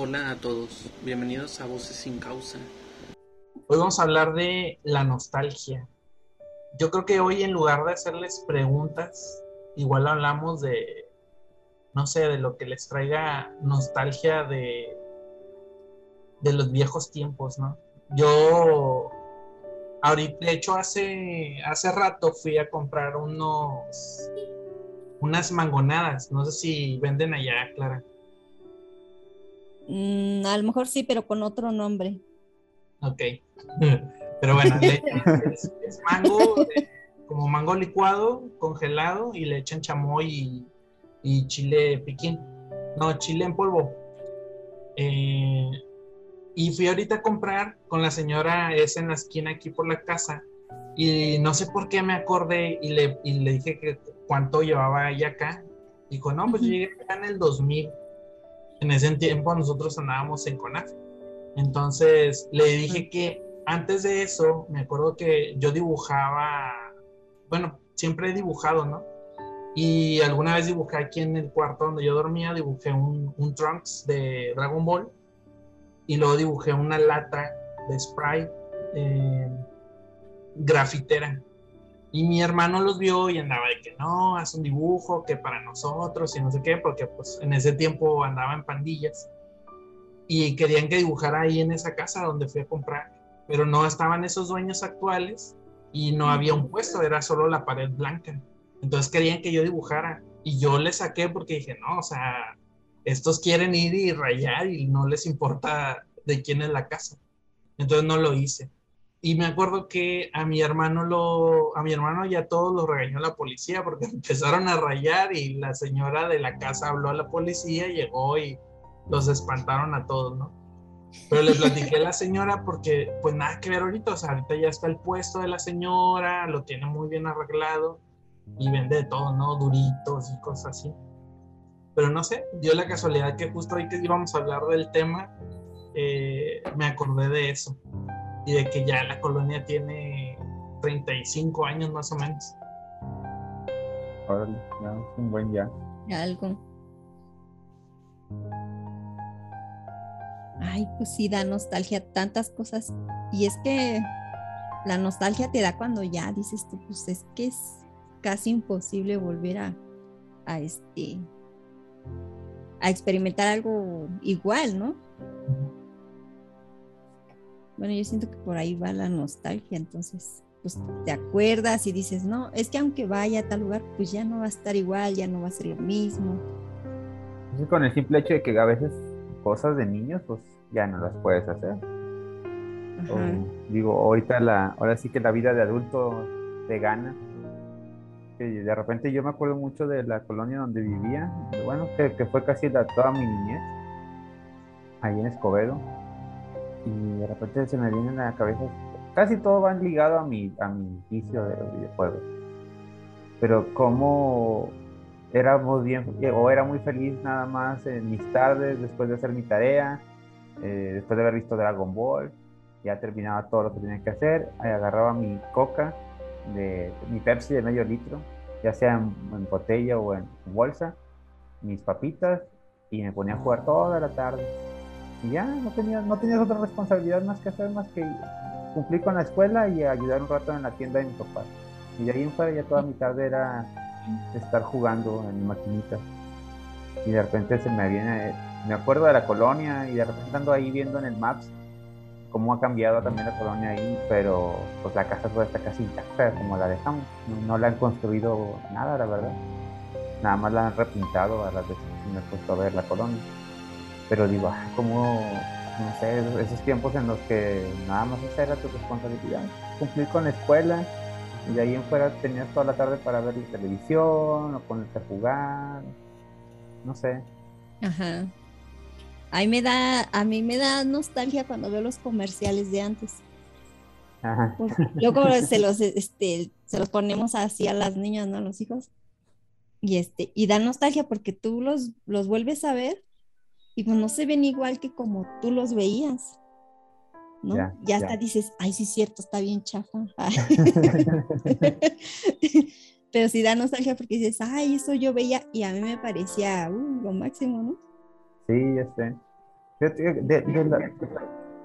Hola a todos, bienvenidos a Voces sin Causa. Hoy vamos a hablar de la nostalgia. Yo creo que hoy en lugar de hacerles preguntas, igual hablamos de, no sé, de lo que les traiga nostalgia de, de los viejos tiempos, ¿no? Yo, ahorita, de hecho, hace, hace rato fui a comprar unos, unas mangonadas, no sé si venden allá, Clara. Mm, a lo mejor sí, pero con otro nombre. Ok. Pero bueno, es, mango, como mango licuado, congelado, y le echan chamoy y, chile piquín. No, chile en polvo. Eh, y fui ahorita a comprar con la señora, es en la esquina aquí por la casa. Y no sé por qué me acordé y le, y le dije que cuánto llevaba ella acá. Dijo, no, pues yo llegué acá en el 2000 en ese tiempo nosotros andábamos en CONAF. Entonces le dije que antes de eso, me acuerdo que yo dibujaba, bueno, siempre he dibujado, ¿no? Y alguna vez dibujé aquí en el cuarto donde yo dormía, dibujé un, Trunks de Dragon Ball y luego dibujé una lata de spray eh, grafitera. Y mi hermano los vio y andaba de que no, haz un dibujo, que para nosotros y no sé qué, porque pues en ese tiempo andaba en pandillas. Y querían que dibujara ahí en esa casa donde fui a comprar, pero no estaban esos dueños actuales y no había un puesto, era solo la pared blanca. Entonces querían que yo dibujara y yo le saqué porque dije, no, o sea, estos quieren ir y rayar y no les importa de quién es la casa. Entonces no lo hice. Y me acuerdo que a mi hermano lo, a mi hermano ya todos lo regañó la policía porque empezaron a rayar y la señora de la casa habló a la policía, llegó y los espantaron a todos, ¿no? Pero le platiqué a la señora porque pues nada que ver ahorita, o sea, ahorita ya está el puesto de la señora, lo tiene muy bien arreglado y vende de todo, ¿no? Duritos y cosas así. Pero no sé, dio la casualidad que justo hoy que íbamos a hablar del tema, eh, me acordé de eso y de que ya la colonia tiene 35 años más o menos. Órale, ya un buen ya. Algo. Ay, pues sí, da nostalgia tantas cosas. Y es que la nostalgia te da cuando ya dices tú, pues es que es casi imposible volver a, a este a experimentar algo igual, ¿no? Bueno, yo siento que por ahí va la nostalgia, entonces, pues te acuerdas y dices, no, es que aunque vaya a tal lugar, pues ya no va a estar igual, ya no va a ser lo mismo. Entonces, con el simple hecho de que a veces cosas de niños, pues ya no las puedes hacer. digo, ahorita la, ahora sí que la vida de adulto te gana. Que de repente yo me acuerdo mucho de la colonia donde vivía, bueno, que, que fue casi la, toda mi niñez, ahí en Escobedo y de repente se me viene a la cabeza, casi todo va ligado a mi, a mi vicio de los videojuegos. Pero como éramos bien, o era muy feliz nada más en mis tardes, después de hacer mi tarea, eh, después de haber visto Dragon Ball, ya terminaba todo lo que tenía que hacer, agarraba mi coca, de, mi Pepsi de medio litro, ya sea en botella o en bolsa, mis papitas, y me ponía a jugar toda la tarde y ya, no tenías, no tenías otra responsabilidad más que hacer, más que cumplir con la escuela y ayudar un rato en la tienda de mi papá. Y de ahí en fuera ya toda mi tarde era estar jugando en maquinitas. Y de repente se me viene, me acuerdo de la colonia y de repente ando ahí viendo en el Maps cómo ha cambiado también la colonia ahí, pero pues la casa toda está casi intacta como la dejamos. No, la han construido nada, la verdad. Nada más la han repintado a las veces que me he puesto a ver la colonia. Pero digo, ah, como, no sé, esos tiempos en los que nada más esa era tu responsabilidad, cumplir con la escuela y de ahí en fuera tenías toda la tarde para ver la televisión o ponerte a jugar, no sé. Ajá. A mí me da, a mí me da nostalgia cuando veo los comerciales de antes. Ajá. luego se los, este, se los ponemos así a las niñas, ¿no? A los hijos. Y este, y da nostalgia porque tú los, los vuelves a ver y pues no se ven igual que como tú los veías. ¿no? Ya, hasta dices, ay, sí es cierto, está bien chafa. Pero sí da nostalgia porque dices, ay, eso yo veía y a mí me parecía uh, lo máximo, ¿no? Sí, ya sé.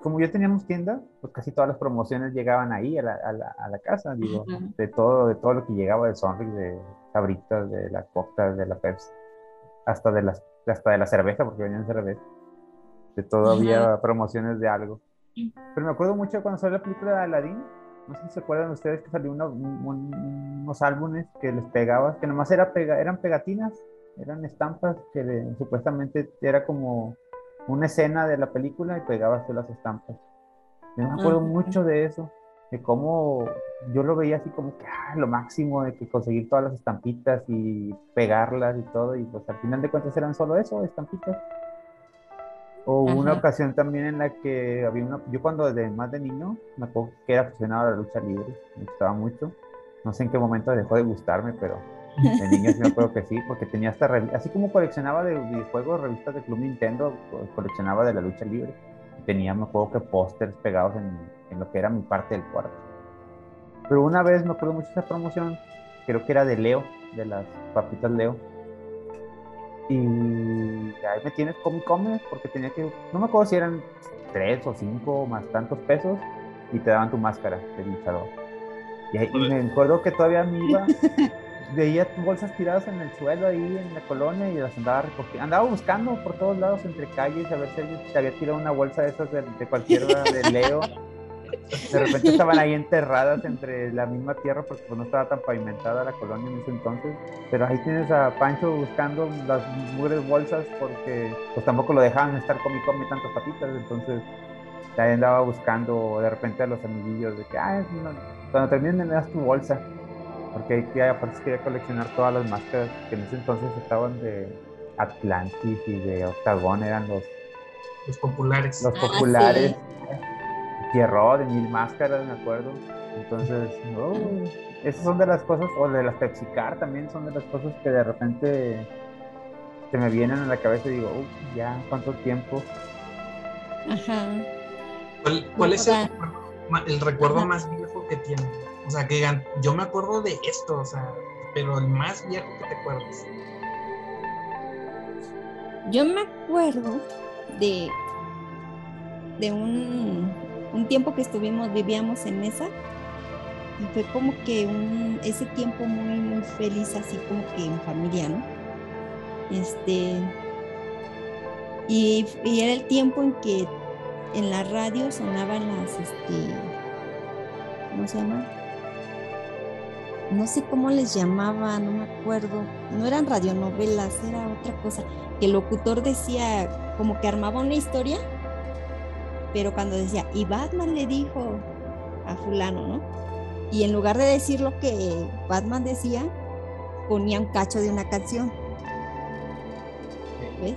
como ya teníamos tienda, pues casi todas las promociones llegaban ahí a la, a la, casa, digo, de todo, de todo lo que llegaba de Sonrix, de Sabritas, de la Coca, de la Pepsi, hasta de las, hasta de la cerveza, porque venían cerveza. De todo había promociones de algo. Pero me acuerdo mucho cuando salió la película de Aladdin, no sé si se acuerdan ustedes que salió unos álbumes que les pegabas, que nomás era pega, eran pegatinas, eran estampas que supuestamente era como una escena de la película y pegabas tú las estampas. Yo me acuerdo mucho de eso, de cómo yo lo veía así como que ah, lo máximo de que conseguir todas las estampitas y pegarlas y todo, y pues al final de cuentas eran solo eso, estampitas. O una ocasión también en la que había una, yo cuando de más de niño, me acuerdo que era aficionado a la lucha libre, me gustaba mucho. No sé en qué momento dejó de gustarme, pero de niño sí me acuerdo que sí, porque tenía hasta así como coleccionaba de videojuegos, revistas de Club Nintendo, coleccionaba de la lucha libre. Tenía, me acuerdo que pósters pegados en, en lo que era mi parte del cuarto. Pero una vez me acuerdo mucho de esa promoción, creo que era de Leo, de las papitas Leo y ahí me tienes come come porque tenía que, no me acuerdo si eran tres o cinco más tantos pesos y te daban tu máscara de luchador. Y, ahí, me acuerdo que todavía me iba, veía bolsas tiradas en el suelo ahí en la colonia y las andaba recogiendo. Andaba buscando por todos lados entre calles a ver si alguien se había tirado una bolsa de esas de, de cualquiera de Leo. De repente estaban ahí enterradas entre la misma tierra porque pues, no estaba tan pavimentada la colonia en ese entonces. Pero ahí tienes a Pancho buscando las mugres bolsas porque pues tampoco lo dejaban estar con y tantas patitas. Entonces ahí andaba buscando de repente a los amiguillos de que, ah, cuando terminen me das tu bolsa. Porque ahí aparte quería coleccionar todas las máscaras que en ese entonces estaban de Atlantis y de Octagon, eran los... Los populares. Los ah, populares. Pierrot, de Mil Máscaras, me acuerdo. Entonces, oh, esas son de las cosas, o de las PepsiCar también son de las cosas que de repente se me vienen a la cabeza y digo, oh, ya, ¿cuánto tiempo? Ajá. ¿Cuál, es el, recuerdo más viejo que tiene? O sea, que yo me acuerdo de esto, o sea, pero el más viejo que te acuerdas. Yo me acuerdo de, de un un tiempo que estuvimos, vivíamos en esa, y fue como que un, ese tiempo muy, muy feliz, así como que en familia, ¿no? Este, y, era el tiempo en que en la radio sonaban las, este, ¿cómo se llama? No sé cómo les llamaba, no me acuerdo. No eran radionovelas, era otra cosa. El locutor decía, como que armaba una historia pero cuando decía, y Batman le dijo a fulano, ¿no? Y en lugar de decir lo que Batman decía, ponía un cacho de una canción. ¿Ves?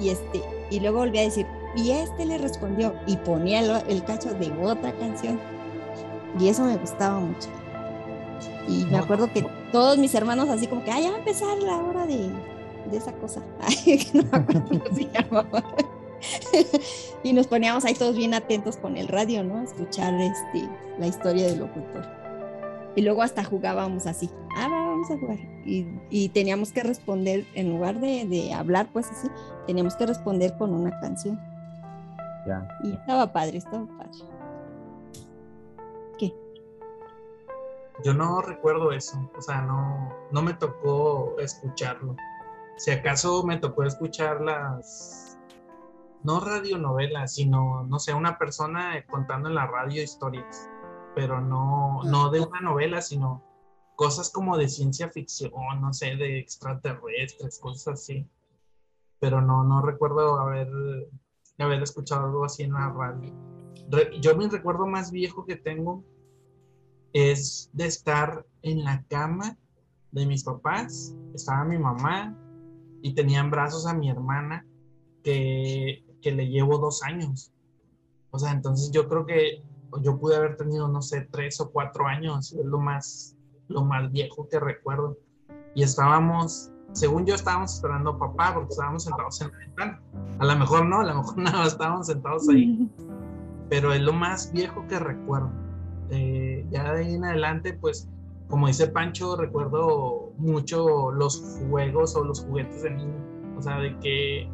Y este, y luego volvía a decir, y este le respondió, y ponía el, cacho de otra canción. Y eso me gustaba mucho. Y me acuerdo que todos mis hermanos así como que, ah, ya va a empezar la hora de, de esa cosa. Ay, no me acuerdo cómo se llamaba. y nos poníamos ahí todos bien atentos con el radio, ¿no? Escuchar este, la historia del locutor. Y luego hasta jugábamos así, ah, vamos a jugar. Y, teníamos que responder, en lugar de, hablar, pues así, teníamos que responder con una canción. Ya. Y estaba padre, estaba padre. ¿Qué? Yo no recuerdo eso, o sea, no, no me tocó escucharlo. Si acaso me tocó escuchar las no radionovela, sino, no sé, una persona contando en la radio historias, pero no, no de una novela, sino cosas como de ciencia ficción, no sé, de extraterrestres, cosas así. Pero no, no recuerdo haber, haber escuchado algo así en la radio. yo mi recuerdo más viejo que tengo es de estar en la cama de mis papás, estaba mi mamá y tenían brazos a mi hermana que que le llevo dos años. O sea, entonces yo creo que yo pude haber tenido, no sé, tres o cuatro años, es lo más, lo más viejo que recuerdo. Y estábamos, según yo, estábamos esperando a papá porque estábamos sentados en la ventana. A lo mejor no, a lo mejor nada, estábamos sentados ahí. Pero es lo más viejo que recuerdo. Eh, ya de ahí en adelante, pues, como dice Pancho, recuerdo mucho los juegos o los juguetes de niño. O sea, de que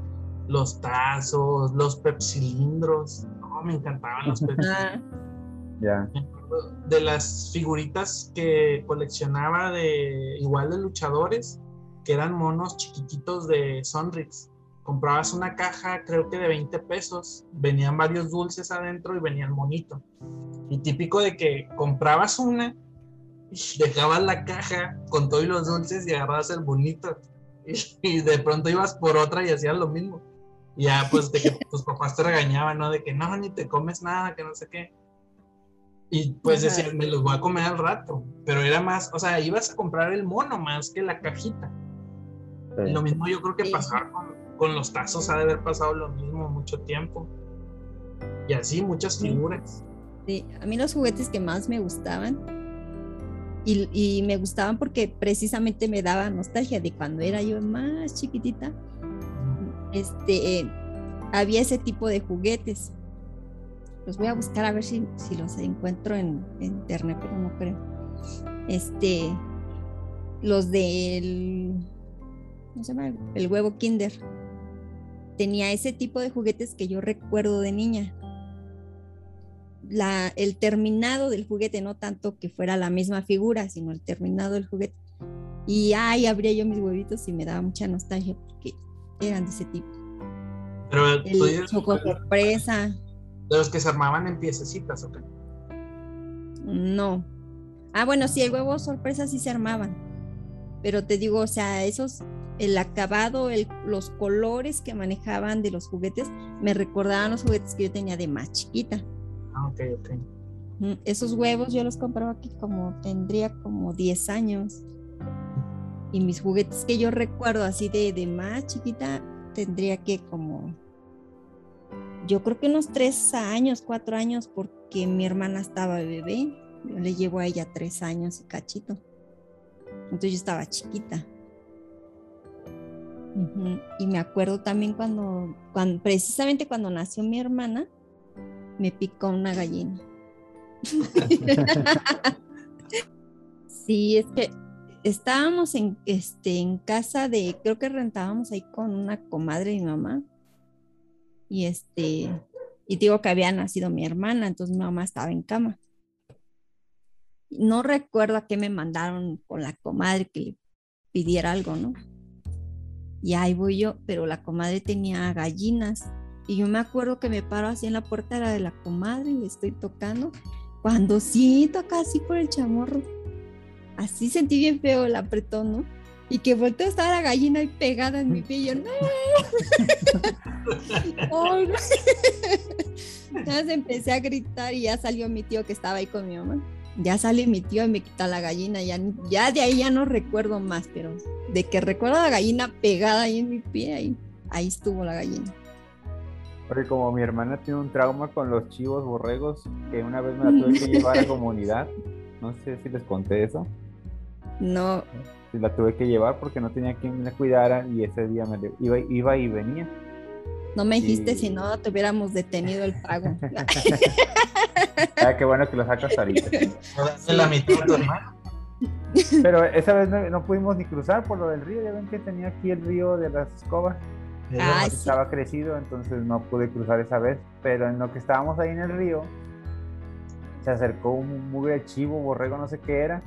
los tazos, los pepsilindros. No, me encantaban los pepsilindros. Ya. De las figuritas que coleccionaba de igual de luchadores, que eran monos chiquititos de Sonrix. Comprabas una caja, creo que de 20 pesos, venían varios dulces adentro y venían monito. Y típico de que comprabas una, dejabas la caja con todos los dulces y agarrabas el bonito. Y, de pronto ibas por otra y hacías lo mismo. Y ya, pues, de que tus papás te regañaban, ¿no? De que no, ni te comes nada, que no sé qué. Y pues decías, me los voy a comer al rato. Pero era más, o sea, ibas a comprar el mono más que la cajita. Lo mismo yo creo que pasaba con, los tazos, ha de haber pasado lo mismo mucho tiempo. Y así, muchas figuras. Sí, a mí los juguetes que más me gustaban y, me gustaban porque precisamente me daba nostalgia de cuando era yo más chiquitita. Este, había ese tipo de juguetes. Los voy a buscar a ver si, si los encuentro en, internet, pero no creo. Este, los del, ¿cómo se llama? El huevo Kinder. Tenía ese tipo de juguetes que yo recuerdo de niña la, el terminado del juguete, no tanto que fuera la misma figura, sino el terminado del juguete. Y ahí abría yo mis huevitos y me daba mucha nostalgia porque eran de ese tipo. Pero el choco sorpresa. De los que se armaban en piececitas, ¿ok? No. Ah, bueno, sí, el huevo sorpresa sí se armaban. Pero te digo, o sea, esos, el acabado, el, los colores que manejaban de los juguetes, me recordaban los juguetes que yo tenía de más chiquita. Ah, ok, ok. Esos huevos yo los compraba aquí como tendría como 10 años. Y mis juguetes que yo recuerdo así de, de más chiquita, tendría que como, yo creo que unos 3 años, 4 años, porque mi hermana estaba bebé. Yo le llevo a ella 3 años y cachito. Entonces yo estaba chiquita. Y me acuerdo también cuando, cuando, precisamente cuando nació mi hermana, me picó una gallina. sí, es que estábamos en, este, en casa de, creo que rentábamos ahí con una comadre y mamá. Y este, y digo que había nacido mi hermana, entonces mi mamá estaba en cama. No recuerdo a qué me mandaron con la comadre que le pidiera algo, ¿no? Y ahí voy yo, pero la comadre tenía gallinas y yo me acuerdo que me paro así en la puerta de la, de la comadre y le estoy tocando. Cuando siento acá así por el chamorro, así sentí bien feo el apretón, ¿no? Y que volteó a estar la gallina ahí pegada en mi pie y yo, no. Entonces empecé a gritar y ya salió mi tío que estaba ahí con mi mamá. Ya sale mi tío y me quita la gallina. Ya, ya de ahí ya no recuerdo más, pero de que recuerdo la gallina pegada ahí en mi pie, ahí, ahí estuvo la gallina. Porque como mi hermana tiene un trauma con los chivos borregos, que una vez me la tuve que llevar a comunidad, no sé si les conté eso. No. La tuve que llevar porque no tenía quien me cuidara y ese día me iba, iba y venía. No me dijiste si no te hubiéramos detenido el pago. ah, qué bueno que lo sacas ahorita. la mitad tu hermano. Pero esa vez no, no, pudimos ni cruzar por lo del río. Ya ven que tenía aquí el río de las escobas. Ah, estaba crecido, entonces no pude cruzar esa vez, pero en lo que estábamos ahí en el río, se acercó un mugre chivo, borrego, no sé qué era,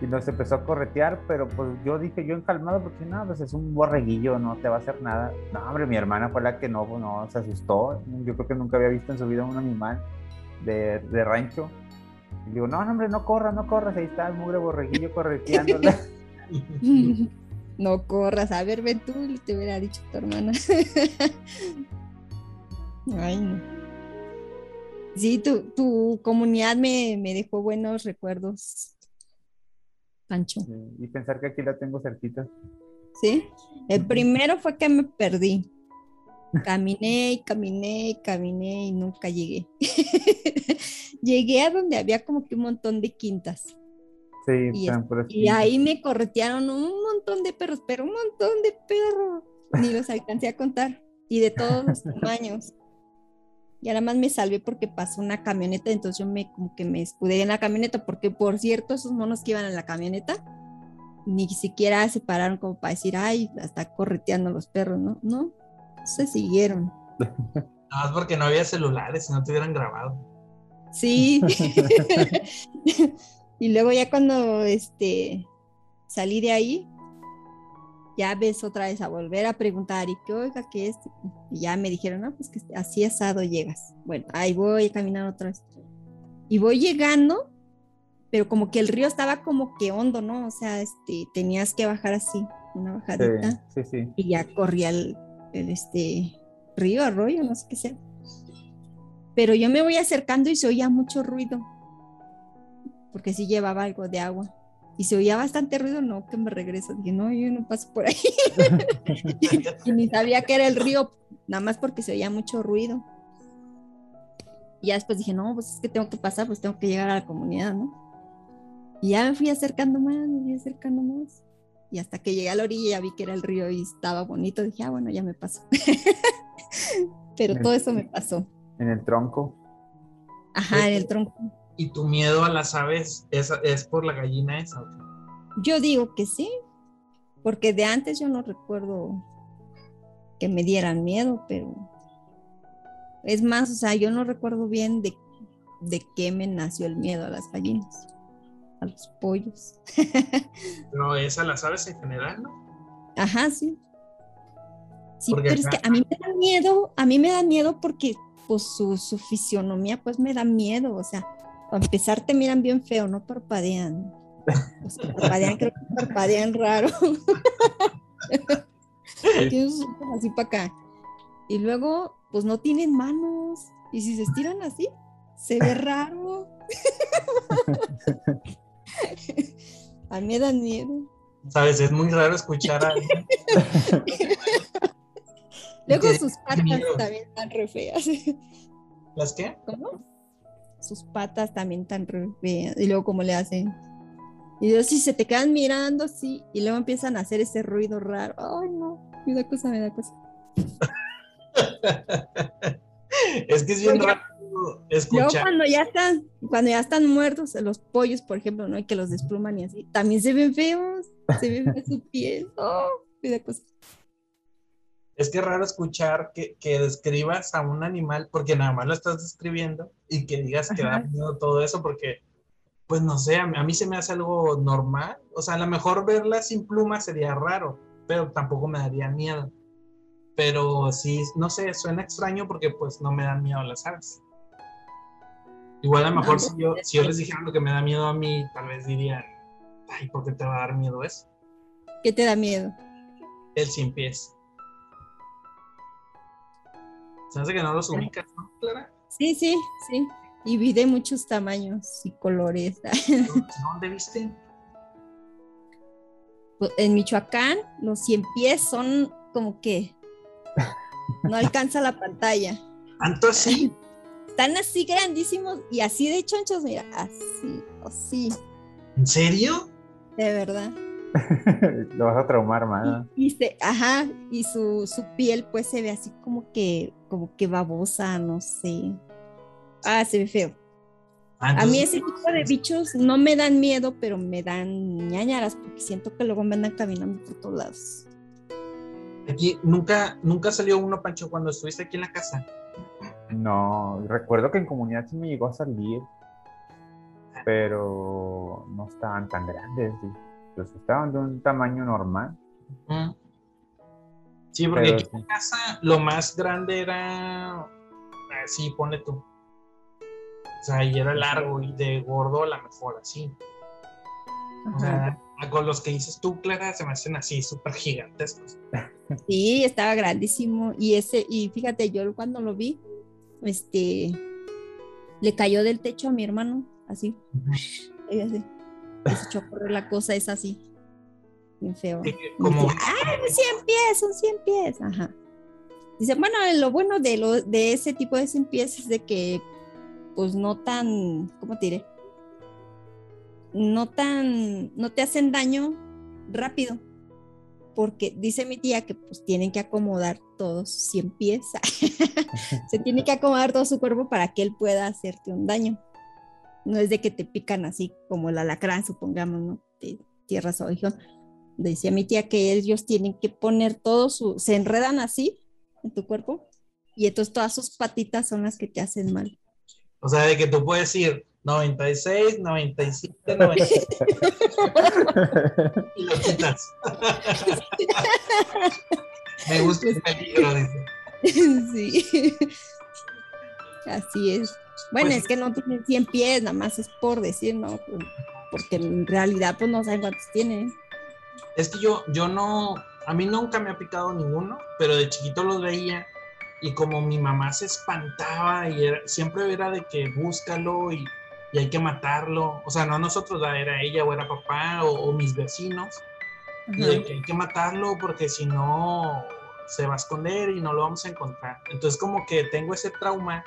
y nos empezó a corretear, pero pues yo dije, yo encalmado, porque no, pues es un borreguillo, no te va a hacer nada. No, hombre, mi hermana fue la que no, no, se asustó. Yo creo que nunca había visto en su vida un animal de, de rancho. Y digo, no, hombre, no corras, no corras, ahí está el mugre borreguillo correteándola. no corras, a ver, ven tú, te hubiera dicho tu hermana. Ay, no. Sí, tu, tu comunidad me, dejó buenos recuerdos, Pancho. y pensar que aquí la tengo cerquita. Sí, el primero fue que me perdí. Caminé y caminé y caminé y nunca llegué. llegué a donde había como que un montón de quintas. Sí, y, ahí me corretearon un montón de perros, pero un montón de perros. Ni los alcancé a contar. Y de todos los tamaños. Y ahora más me salvé porque pasó una camioneta, entonces yo me como que me escudé en la camioneta, porque por cierto, esos monos que iban en la camioneta, ni siquiera se pararon como para decir, ay, está correteando los perros, ¿no? No. se siguieron. No, es porque no había celulares, si no te hubieran grabado. Sí. y luego ya cuando este salí de ahí, ya ves otra vez a volver a preguntar y que oiga que es y ya me dijeron no pues que así asado llegas bueno ahí voy a caminar otra vez. Y voy llegando pero como que el río estaba como que hondo no o sea este tenías que bajar así una bajadita sí, sí, y ya corría el, el, este río arroyo no sé qué sea. Pero yo me voy acercando y se oía mucho ruido porque sí llevaba algo de agua y se oía bastante ruido, no, que me regreso. Dije, no, yo no paso por ahí. y ni sabía que era el río, nada más porque se oía mucho ruido. Y ya después dije, no, pues es que tengo que pasar, pues tengo que llegar a la comunidad, ¿no? Y ya me fui acercando más, me fui acercando más. Y hasta que llegué a la orilla ya vi que era el río y estaba bonito. Dije, ah, bueno, ya me pasó. Pero todo eso me pasó. En el tronco. Ajá, en el tronco. ¿Y tu miedo a las aves es, es por la gallina esa? Yo digo que sí, porque de antes yo no recuerdo que me dieran miedo, pero es más, o sea, yo no recuerdo bien de, de qué me nació el miedo a las gallinas, a los pollos. pero es a las aves en general, ¿no? Ajá, sí. Sí, pero es que a mí me da miedo, a mí me da miedo porque pues su, su fisionomía pues me da miedo, o sea, para empezar te miran bien feo, no parpadean. parpadean, creo que parpadean raro. así para acá. Y luego, pues no tienen manos. Y si se estiran así, se ve raro. a mí me dan miedo. Sabes, es muy raro escuchar a alguien. Luego sus patas también están re feas. ¿Las qué? ¿Cómo? Sus patas también tan feas. Y luego, ¿cómo le hacen? Y yo, si se te quedan mirando así, y luego empiezan a hacer ese ruido raro. Ay, no, me da cosa, me da cosa. es que es bien raro escuchar. Luego cuando ya están, cuando ya están muertos, los pollos, por ejemplo, ¿no? Y que los despluman y así, también se ven feos, se ven feos su piel. Oh, me da cosa es que es raro escuchar que, describas a un animal porque nada más lo estás describiendo y que digas que da miedo todo eso porque, pues no sé, a mí, se me hace algo normal. O sea, a lo mejor verla sin pluma sería raro, pero tampoco me daría miedo. Pero sí, no sé, suena extraño porque pues no me dan miedo las aves. Igual a lo mejor si, yo, si yo les dijera lo que me da miedo a mí, tal vez dirían, ay, ¿por qué te va a dar miedo eso? ¿Qué te da miedo? El sin pies. Se hace que no los ubicas, ¿no, Clara? Sí, sí, sí. Y vi de muchos tamaños y colores. ¿Dónde viste? Pues, en Michoacán, los 100 pies son como que no alcanza la pantalla. ¿Tanto así? Están así grandísimos y así de chonchos, mira, así, así. ¿En serio? De verdad. Lo vas a traumar más. Y, ajá, y su, su, piel pues se ve así como que, como que babosa, no sé. Ah, se ve feo. Ah, a mí ese tipo de bichos no me dan miedo, pero me dan ñañaras porque siento que luego me andan caminando por todos lados. Aquí nunca, nunca salió uno, Pancho, cuando estuviste aquí en la casa. No, recuerdo que en comunidad sí me llegó a salir, pero no estaban tan grandes. ¿sí? Pues estaban de un tamaño normal. Sí, porque aquí en casa lo más grande era así, ponle tú. O sea, y era largo y de gordo a la mejor, así. O sea, con los que dices tú, Clara, se me hacen así súper gigantescos. Sí, estaba grandísimo. Y ese, y fíjate, yo cuando lo vi, este, le cayó del techo a mi hermano, así. así se echó a correr la cosa, es así. Bien feo. como... ¡Ah, 100 pies! Son 100 pies. Ajá. Dice, bueno, lo bueno de, lo, de ese tipo de 100 pies es de que, pues no tan, ¿cómo te diré? No tan, no te hacen daño rápido. Porque dice mi tía que pues tienen que acomodar todos 100 pies. Se tiene que acomodar todo su cuerpo para que él pueda hacerte un daño no es de que te pican así como el alacrán, supongamos, ¿no? De tierras o Decía mi tía que ellos tienen que poner todo su, se enredan así en tu cuerpo y entonces todas sus patitas son las que te hacen mal. O sea, de que tú puedes ir 96, 97, 97. y lo quitas. Me gusta el peligro, dice. Sí. Así es. Bueno, pues es que no tiene 100 pies, nada más es por decir, ¿no? Porque en realidad, pues no saben cuántos tiene. Es que yo, yo no, a mí nunca me ha picado ninguno, pero de chiquito los veía y como mi mamá se espantaba y siempre era de que búscalo y, y, hay que matarlo, o sea, no nosotros, era ella o era papá o, mis vecinos, y de que hay que matarlo porque si no se va a esconder y no lo vamos a encontrar. Entonces como que tengo ese trauma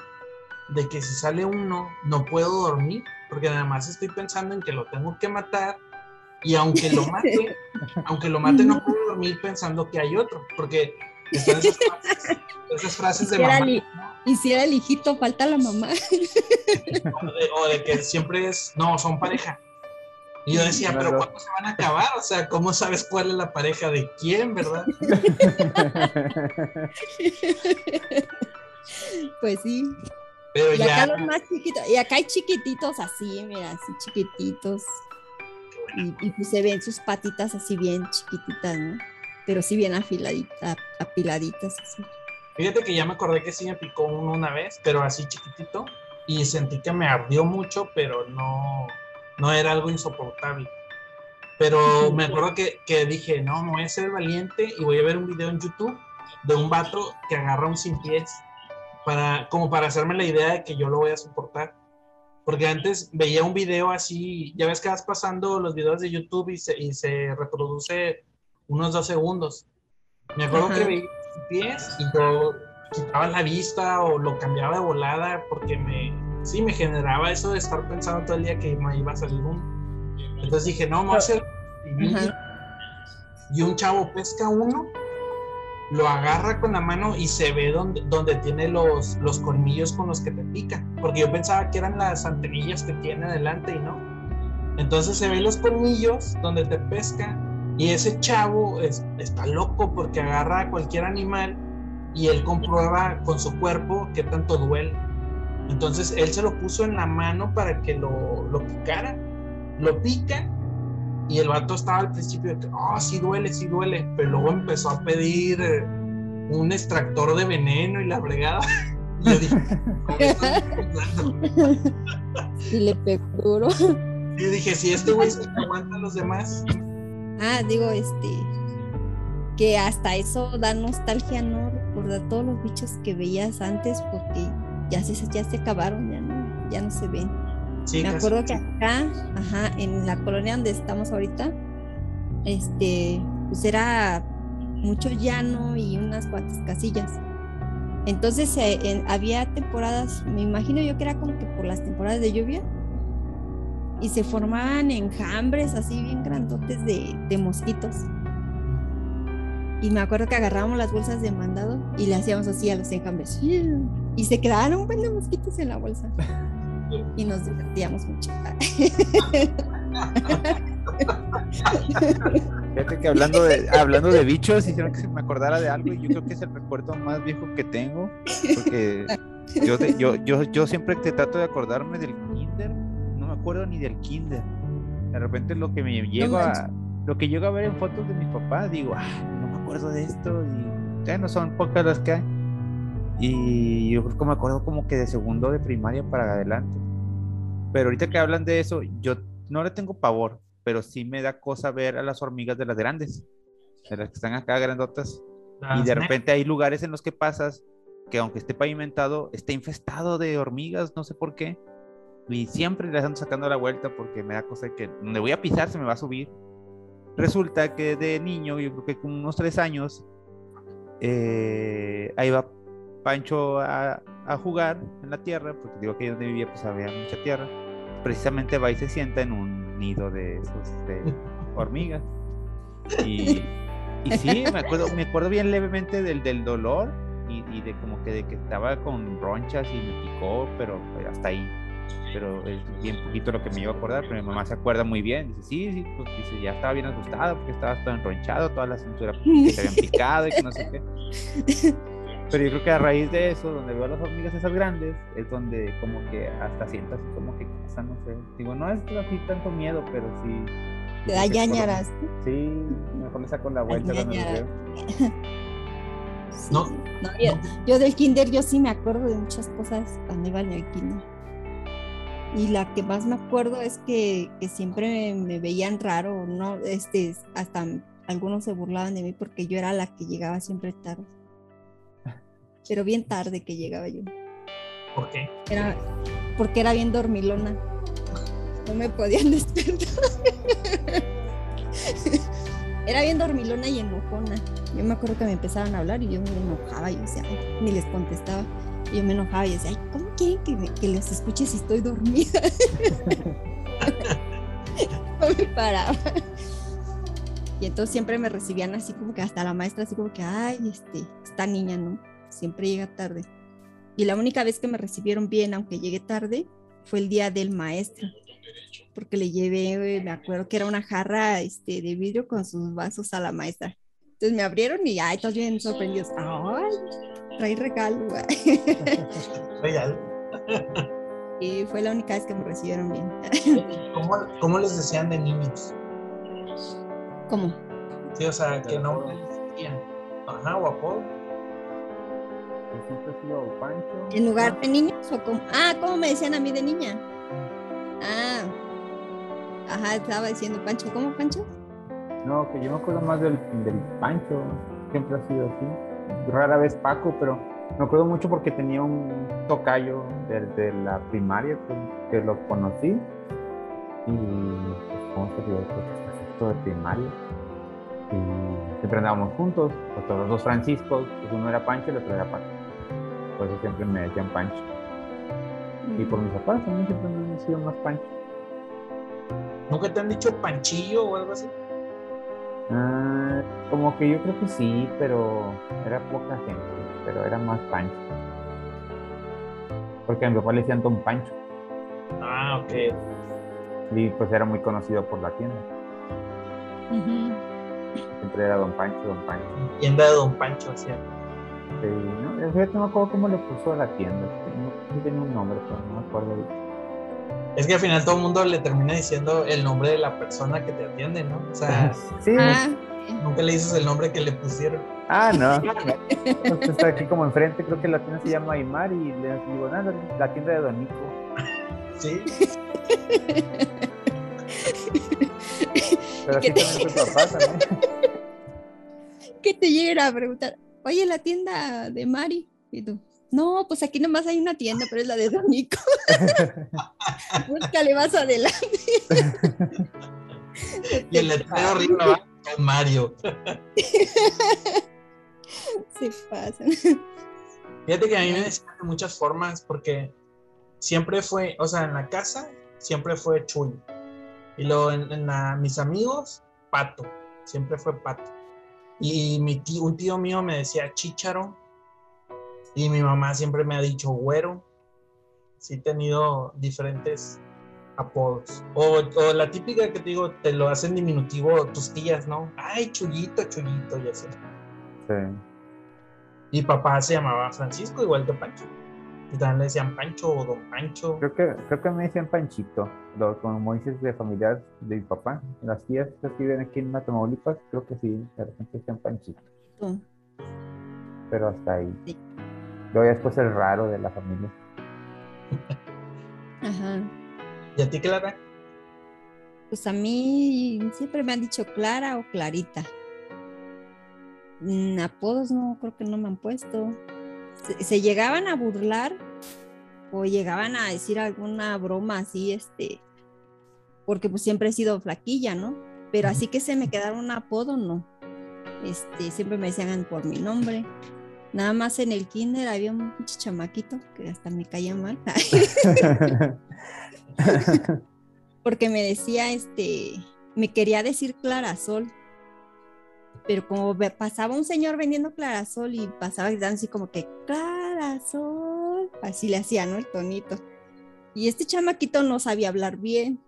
de que si sale uno no puedo dormir porque nada más estoy pensando en que lo tengo que matar y aunque lo mate, aunque lo mate no puedo dormir pensando que hay otro porque están esas frases, de mamá. Y si era el hijito, falta la mamá. O de, que siempre es, no, son pareja. Y yo decía, pero ¿cuándo se van a acabar? O sea, ¿cómo sabes cuál es la pareja de quién, verdad? Pues sí. Pero y acá los más chiquitos, y acá hay chiquititos así, mira, así chiquititos. Y, pues se ven sus patitas así bien chiquititas, ¿no? Pero sí bien afiladitas, apiladitas así. Fíjate que ya me acordé que sí me picó uno una vez, pero así chiquitito. Y sentí que me ardió mucho, pero no, no era algo insoportable. Pero me acuerdo que, que dije, no, no voy a ser valiente y voy a ver un video en YouTube de un vato que agarra un sin pies para, como para hacerme la idea de que yo lo voy a soportar. Porque antes veía un video así, ya ves que vas pasando los videos de YouTube y se, y se reproduce unos dos segundos. Me acuerdo que veía pies y yo quitaba la vista o lo cambiaba de volada porque me, sí, me generaba eso de estar pensando todo el día que me iba a salir uno. Entonces dije, no, a hacer. Y un chavo pesca uno, lo agarra con la mano y se ve donde, donde tiene los, los colmillos con los que te pica. Porque yo pensaba que eran las antenillas que tiene adelante y no. Entonces se ven los colmillos donde te pesca y ese chavo está loco porque agarra a cualquier animal y él comprueba con su cuerpo qué tanto duele. Entonces él se lo puso en la mano para que lo, lo picara. Lo pica y el vato estaba al principio de que, oh, sí duele, sí duele. Pero luego empezó a pedir eh, un extractor de veneno y la bregada. Y yo dije, Y le pegó duro. Y dije, si este güey se aguanta a los demás. Ah, digo, este. Que hasta eso da nostalgia, ¿no? Recordar todos los bichos que veías antes, porque ya se, ya se acabaron, ya no, ya no se ven. Me acuerdo que acá, ajá, en la colonia donde estamos ahorita, este, pues era mucho llano y unas cuantas casillas. Entonces eh, había temporadas, me imagino yo que era como que por las temporadas de lluvia, y se formaban enjambres así bien grandotes de, de mosquitos. Y me acuerdo que agarrábamos las bolsas de mandado y le hacíamos así a los enjambres. Y se quedaron un buen de mosquitos en la bolsa. Y nos divertíamos mucho. Fíjate que hablando de, hablando de bichos, hicieron que se me acordara de algo y yo creo que es el recuerdo más viejo que tengo. Porque yo, yo, yo, yo siempre te trato de acordarme del kinder, no me acuerdo ni del kinder. De repente lo que me llego a lo que llego a ver en fotos de mis papás, digo, ah, no me acuerdo de esto y ya no son pocas las que hay. Y yo creo que me acuerdo como que de segundo de primaria para adelante. Pero ahorita que hablan de eso, yo no le tengo pavor, pero sí me da cosa ver a las hormigas de las grandes, de las que están acá grandotas. y de repente hay lugares en los que pasas que aunque esté pavimentado, está infestado de hormigas, no sé por qué. Y siempre les ando sacando la vuelta porque me da cosa que donde voy a pisar se me va a subir. Resulta que de niño, yo creo que con unos tres años, eh, ahí va Pancho a, jugar en la tierra, porque digo que donde vivía pues había mucha tierra, precisamente va y se sienta en un nido de esos hormigas. Y, y, sí, me acuerdo, me acuerdo bien levemente del, del dolor y, y, de como que de que estaba con ronchas y me picó, pero hasta ahí. Pero es bien poquito lo que me iba a acordar, pero mi mamá se acuerda muy bien. Dice, sí, sí, pues dice, ya estaba bien asustada porque estaba todo enronchado, toda la cintura que se habían picado y que no sé qué. Pero yo creo que a raíz de eso, donde veo a las hormigas esas grandes, es donde como que hasta sientas como que cosa, no sé. Digo, no es así tanto miedo, pero sí. Te da ñañaras. Sí, mejor le saco la vuelta cuando lo veo. no. yo, del kinder yo sí me acuerdo de muchas cosas cuando iba al kinder. Y la que más me acuerdo es que, que siempre me, veían raro, no, este, hasta algunos se burlaban de mí porque yo era la que llegaba siempre tarde pero bien tarde que llegaba yo. ¿Por qué? Era porque era bien dormilona. No me podían despertar. era bien dormilona y enojona. Yo me acuerdo que me empezaban a hablar y yo me enojaba y decía, ni les contestaba. Y yo me enojaba y decía, ¿cómo quieren que, que les escuche si estoy dormida? no me paraba. Y entonces siempre me recibían así como que hasta la maestra así como que, ay, este, esta niña, ¿no? Siempre llega tarde. Y la única vez que me recibieron bien, aunque llegué tarde, fue el día del maestro, porque le llevé, me acuerdo que era una jarra este, de vidrio con sus vasos a la maestra. Entonces me abrieron y, ay, todos bien sorprendidos. Ay, trae regalo. Regalo. y fue la única vez que me recibieron bien. ¿Cómo, cómo les decían de niños? ¿Cómo? Sí, o sea, que no les decían. Ajá, o apodo siempre he sido Pancho. ¿En lugar de niños o como? Ah, ¿cómo me decían a mí de niña? Ah. Ajá, estaba diciendo Pancho. ¿Cómo Pancho? No, que yo me acuerdo más del, del Pancho. Siempre ha sido así. Rara vez Paco, pero me acuerdo mucho porque tenía un tocayo desde la primaria que, lo conocí. Y pues, ¿cómo se dio? Esto de primaria y siempre andábamos juntos, pues todos los dos Franciscos, pues uno era Pancho y el otro era Paco. Por eso siempre me decían Pancho. Y por mis papás también siempre me han sido más Pancho. ¿Nunca te han dicho Panchillo o algo así? Ah, como que yo creo que sí, pero era poca gente, pero era más Pancho. Porque a mi papá le decían Don Pancho. Ah, ok. Y pues era muy conocido por la tienda. Siempre era Don Pancho, Don Pancho. Tienda de Don Pancho, ¿cierto? Sí, no, no me acuerdo cómo le puso a la tienda. No, tenía un nombre, pero no me acuerdo. Es que al final todo el mundo le termina diciendo el nombre de la persona que te atiende, ¿no? O sea, sí, ah, nunca le dices el nombre que le pusieron. Ah, no. Pues está aquí como enfrente, creo que la tienda se llama Aymar y le digo, nada, la tienda de Don Nico. Sí. Pero así también tu papá también. Que te llega a preguntar, oye, la tienda de Mari. Y tú, no, pues aquí nomás hay una tienda, pero es la de Don Nico. Búscale más adelante. y el letrero arriba va con Mario. Se pasa. Fíjate que a mí me decían de muchas formas, porque siempre fue, o sea, en la casa siempre fue Chuy. Y luego en, mis amigos, Pato. Siempre fue Pato. Y mi tío, un tío mío me decía Chicharo. Y mi mamá siempre me ha dicho Güero. Sí he tenido diferentes apodos. O, la típica que te digo, te lo hacen diminutivo tus tías, ¿no? Ay, Chuyito, Chuyito, y así. Sí. Y papá se llamaba Francisco, igual que Pancho. Y también le decían Pancho o Don Pancho. Creo que, creo que me decían Panchito, como dices de familiar de mi papá. Las tías que viven aquí en Tamaulipas, creo que sí, de repente decían Panchito. Pero hasta ahí. Sí. Luego después el raro de la familia. Ajá. ¿Y a ti, Clara? Pues a mí siempre me han dicho Clara o Clarita. Mm, apodos no, creo que no me han puesto se, llegaban a burlar o llegaban a decir alguna broma así, este, porque pues siempre he sido flaquilla, ¿no? Pero así que se me quedaron un apodo, no. Este, siempre me decían por mi nombre. Nada más en el kinder había un chamaquito que hasta me caía mal. porque me decía, este, me quería decir Clarasol pero como pasaba un señor vendiendo clarasol y pasaba gritando así como que clarasol, así le hacía, ¿no? El tonito. Y este chamaquito no sabía hablar bien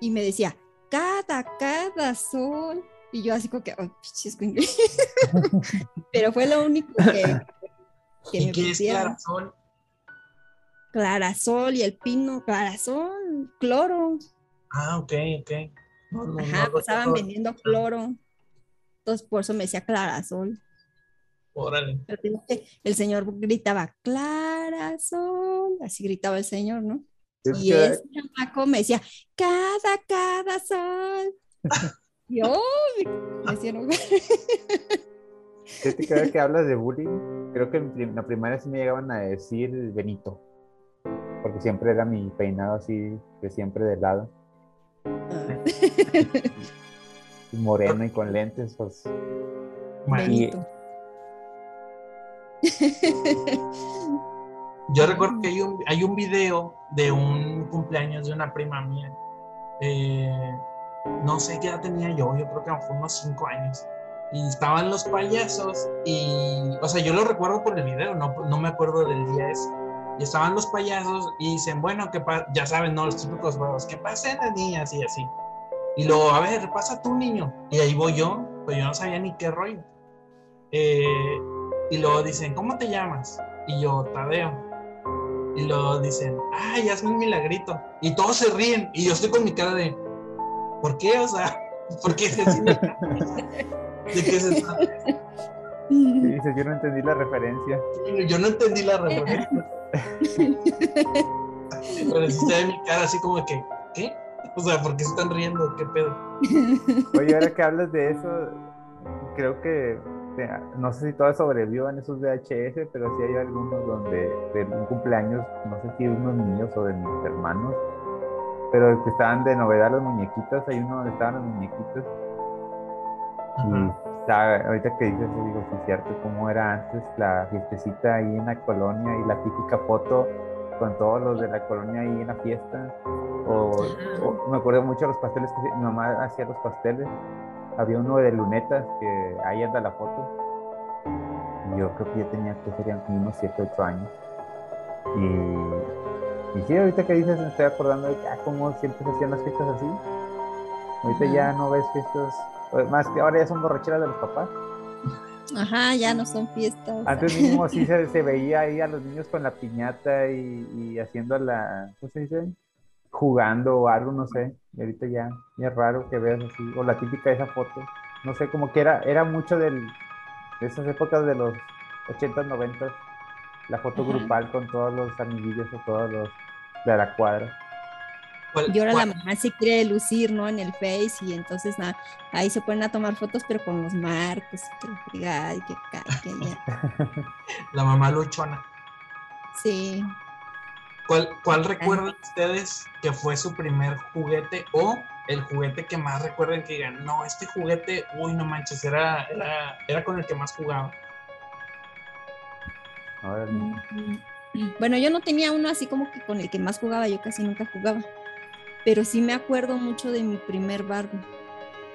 y me decía, cada, cada sol. Y yo así como que, oh, Pero fue lo único que, que ¿Y me qué es clarasol? Clarasol y el pino, clarasol, cloro. Ah, ok, ok. No, no, Ajá, no pues estaban vendiendo cloro. Entonces por eso me decía clarasol. Órale. El señor gritaba, clarasol. Así gritaba el señor, ¿no? Es Y que- ese chamaco me decía, cada, cada sol. Yo me hacía enojar. Fíjate que ahora que hablas de bullying, creo que en la primaria sí me llegaban a decir Benito. Porque siempre era mi peinado así, de siempre de lado. Y moreno y con lentes, pues. Benito. Yo recuerdo que hay un, hay un video de un cumpleaños de una prima mía. Eh, no sé qué edad tenía yo, yo creo que fue unos 5 años. Y estaban los payasos y, o sea, yo lo recuerdo por el video, no, no me acuerdo del día ese. Y estaban los payasos y dicen, bueno, que ya saben, ¿no? Los típicos juegos, que pasen las niñas y así. Y luego, a ver, pasa tú, niño. Y ahí voy yo, pues yo no sabía ni qué rollo. Eh, y luego dicen, ¿cómo te llamas? Y yo, Tadeo. Y luego dicen, ay, hazme un milagrito. Y todos se ríen. Y yo estoy con mi cara de, ¿por qué? O sea, ¿por qué? ¿De qué se trata? Y dices, yo no entendí la referencia. Yo no entendí la referencia. Pero sí se ve mi cara así como que, ¿qué? O sea, ¿por qué se están riendo? ¿Qué pedo? Oye, ahora que hablas de eso, creo que no sé si todavía sobrevivió en esos VHS, pero sí hay algunos donde de un cumpleaños, no sé si de unos niños o de mis hermanos, pero que estaban de novedad los muñequitos, hay uno donde estaban los muñequitos. Y Ajá. está- ahorita que dices eso, digo, sí cierto, cómo era antes la fiestecita ahí en la colonia y la típica foto con todos los de la colonia ahí en la fiesta. O, o- me acuerdo mucho de los pasteles que mi mamá hacía los pasteles. Había uno de lunetas que ahí anda la foto. Y yo creo que yo tenía que serían como unos 7, 8 años. Y, y sí, ahorita que dices, me estoy acordando de que, ah, cómo siempre se hacían las fiestas así. Ahorita ya no ves fiestas, más que ahora ya son borracheras de los papás. Ajá, ya no son fiestas. Antes mismo sí se, se veía ahí a los niños con la piñata y, y haciendo la, ¿cómo se dice? Jugando o algo, no sé. Y ahorita ya, ya es raro que veas así. O la típica de esa foto. No sé, como que era, era mucho del, de esas épocas de los 80s, 90s. La foto Ajá. grupal con todos los amiguillos o todos los de la cuadra. ¿Cuál- Y ahora la mamá se quiere lucir, ¿no? En el Face y entonces nada, ahí se ponen a tomar fotos, pero con los marcos y que la fregada y que que allá. La mamá luchona. Sí. ¿Cuál, cuál recuerdan ustedes que fue su primer juguete o el juguete que más recuerden que digan, no, este juguete, uy, no manches, era, era, era con el que más jugaba? Órale. Mm, Bueno, yo no tenía uno así como que con el que más jugaba, yo casi nunca jugaba. Pero sí me acuerdo mucho de mi primer Barbie.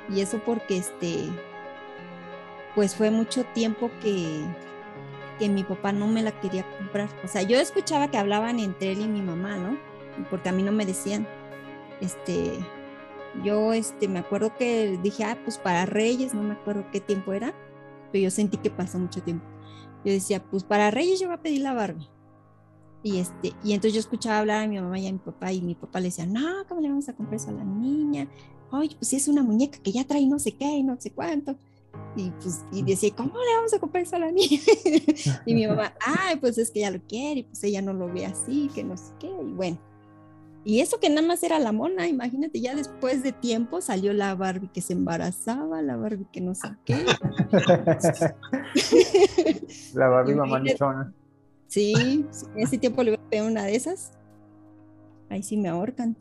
Y eso porque este, pues fue mucho tiempo que, que mi papá no me la quería comprar. O sea, yo escuchaba que hablaban entre él y mi mamá, ¿no? Porque a mí no me decían. Este, yo este, me acuerdo que dije, ah, pues para Reyes, no me acuerdo qué tiempo era, pero yo sentí que pasó mucho tiempo. Yo decía, pues para Reyes yo voy a pedir la Barbie. Y, este, y entonces yo escuchaba hablar a mi mamá y a mi papá y mi papá le decía, no, ¿cómo le vamos a comprar eso a la niña? Oye, pues es una muñeca que ya trae no sé qué no sé cuánto. Y pues y decía, ¿cómo le vamos a comprar eso a la niña? y mi mamá, ay, pues es que ella lo quiere y pues ella no lo ve así, que no sé qué. Y bueno, y eso que nada más era la mona, imagínate, ya después de tiempo salió la Barbie que se embarazaba, la Barbie que no sé qué. la Barbie mamá luchona. Sí, en ese tiempo le voy a una de esas. Ahí sí me ahorcan.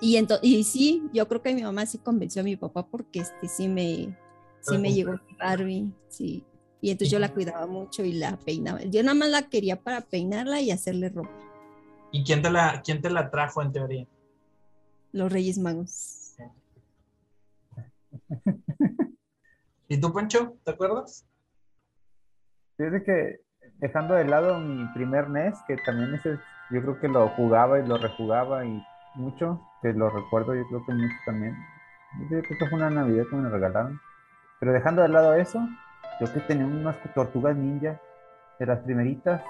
Y, y sí, yo creo que mi mamá sí convenció a mi papá porque este, sí me, sí me llegó mi Barbie, sí. Y entonces yo la cuidaba mucho y la peinaba. Yo nada más la quería para peinarla y hacerle ropa. ¿Y quién te la, quién te la trajo en teoría? Los Reyes Magos. ¿Y tú, Pancho? ¿Te acuerdas? Fíjate que dejando de lado mi primer NES, que también ese yo creo que lo jugaba y lo rejugaba y mucho, que lo recuerdo yo creo que mucho también. Yo creo que fue una Navidad que me lo regalaron. Pero dejando de lado eso, yo que tenía unas tortugas ninja de las primeritas.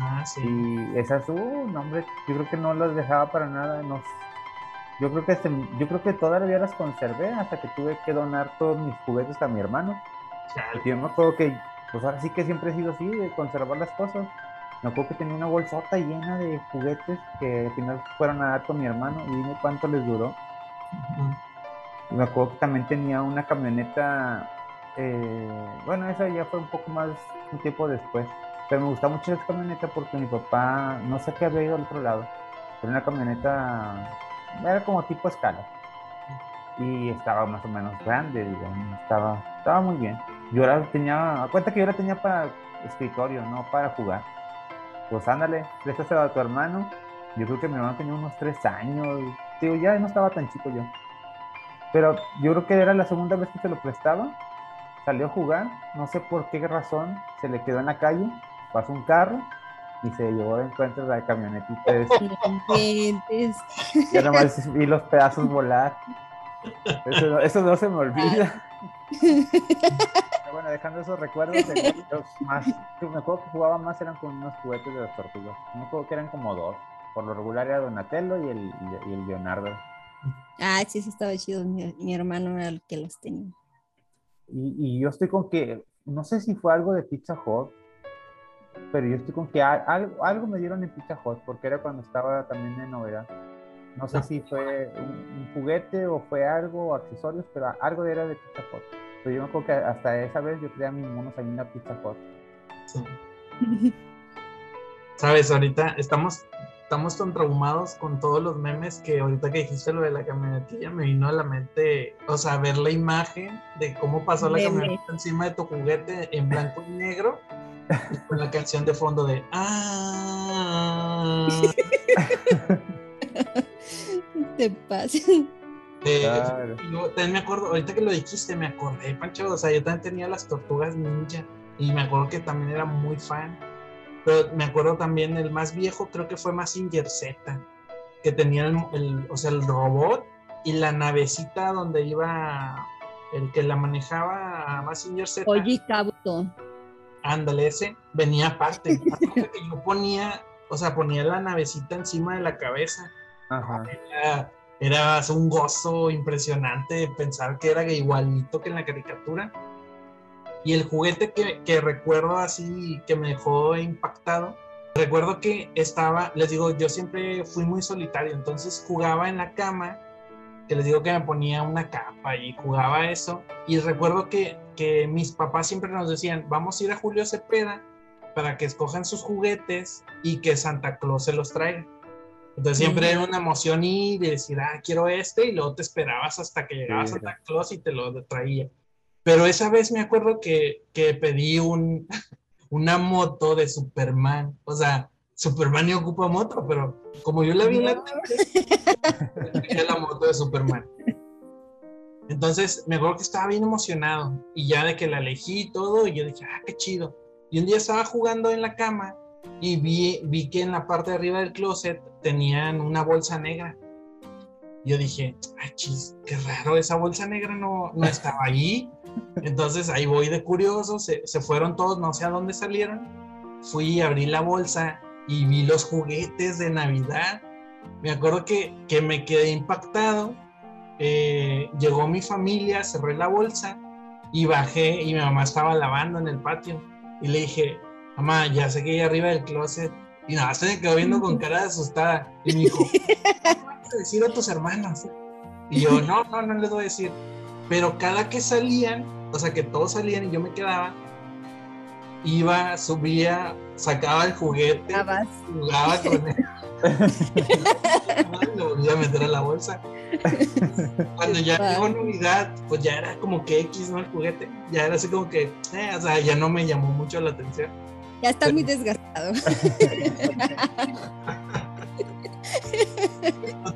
Ah, sí. Y esas, uh, no, hombre, yo creo que no las dejaba para nada. No, yo creo que yo creo que todavía las conservé hasta que tuve que donar todos mis juguetes a mi hermano. Yo me acuerdo que, pues ahora sí que siempre he sido así, de conservar las cosas. Me acuerdo que tenía una bolsota llena de juguetes que al final fueron a dar con mi hermano y dime cuánto les duró. Me acuerdo que también tenía una camioneta, eh, bueno, esa ya fue un poco más, un tiempo después, pero me gustaba mucho esa camioneta porque mi papá, no sé qué había ido al otro lado, era una camioneta, era como tipo escala y estaba más o menos grande, digamos, estaba, estaba muy bien. Yo la tenía, cuenta que yo la tenía para escritorio, no para jugar pues ándale, préstaselo a tu hermano. Yo creo que mi hermano tenía unos tres años. Digo, ya no estaba tan chico yo. Pero yo creo que era la segunda vez que se lo prestaba. Salió a jugar, no sé por qué razón, se le quedó en la calle, pasó un carro y se llevó de encuentro la camionetita. ya nomás vi los pedazos volar. Eso, eso no se me olvida. bueno, dejando esos recuerdos, más, me acuerdo que jugaba más eran con unos juguetes de las tortugas. Me acuerdo que eran como dos. Por lo regular era Donatello y el, y el Leonardo. Ah, sí, sí estaba chido. Mi, hermano era el que los tenía. Y, y, yo estoy con que, no sé si fue algo de Pizza Hut, pero yo estoy con que algo, algo me dieron en Pizza Hut, porque era cuando estaba también de novedad. No sé si fue un, juguete o fue algo, accesorios, pero algo era de Pizza Hut. Pero yo me acuerdo que hasta esa vez yo creía mis monos ahí en la Pizza Hut. Sabes, ahorita estamos, estamos tan traumados con todos los memes que ahorita que dijiste lo de la camionetilla me vino a la mente, o sea, ver la imagen de cómo pasó la camioneta encima de tu juguete en blanco y negro con la canción de fondo de ah te pasa. Eh, también me acuerdo, ahorita que lo dijiste, me acordé, Pancho, o sea, yo también tenía las tortugas ninja y me acuerdo que también era muy fan. Pero me acuerdo también el más viejo, creo que fue Massinger Z, que tenía el, o sea, el robot y la navecita donde iba el que la manejaba Massinger Z. Oye, Cabuto. Ándale, ese venía aparte. yo ponía, o sea, ponía la navecita encima de la cabeza era, un gozo impresionante pensar que era igualito que en la caricatura. Y el juguete que, recuerdo así, que me dejó impactado, recuerdo que estaba, les digo, yo siempre fui muy solitario, entonces jugaba en la cama, que les digo que me ponía una capa y jugaba eso. Y recuerdo que, que mis papás siempre nos decían, vamos a ir a Julio Cepeda para que escojan sus juguetes y que Santa Claus se los traiga. Entonces siempre era una emoción ir y decir, ah, quiero este, y luego te esperabas hasta que llegaba Santa Claus y te lo traía. Pero esa vez me acuerdo que, que pedí un, una moto de Superman. O sea, Superman y ocupa moto, pero como yo la vi en la tele, la moto de Superman. Entonces me acuerdo que estaba bien emocionado y ya de que la elegí y todo, y yo dije, ah, qué chido. Y un día estaba jugando en la cama y vi, vi que en la parte de arriba del closet tenían una bolsa negra. Yo dije, ay, chis, qué raro, esa bolsa negra no, no estaba ahí. Entonces ahí voy de curioso, se, se, fueron todos, no sé a dónde salieron. Fui, abrí la bolsa y vi los juguetes de Navidad. Me acuerdo que, que me quedé impactado. Eh, llegó mi familia, cerré la bolsa y bajé y mi mamá estaba lavando en el patio. Y le dije, mamá, ya sé que ahí arriba del closet. Y nada, se me quedó viendo con cara de asustada. Y me dijo, ¿qué vas a decir a tus hermanos? Y yo, no, no, no les voy a decir. Pero cada que salían, o sea, que todos salían y yo me quedaba, iba, subía, sacaba el juguete, jugaba con él. lo volvía a meter a la bolsa. Cuando ya llegó en unidad, pues ya era como que X, ¿no? El juguete. Ya era así como que, eh, o sea, ya no me llamó mucho la atención. Ya está muy desgastado.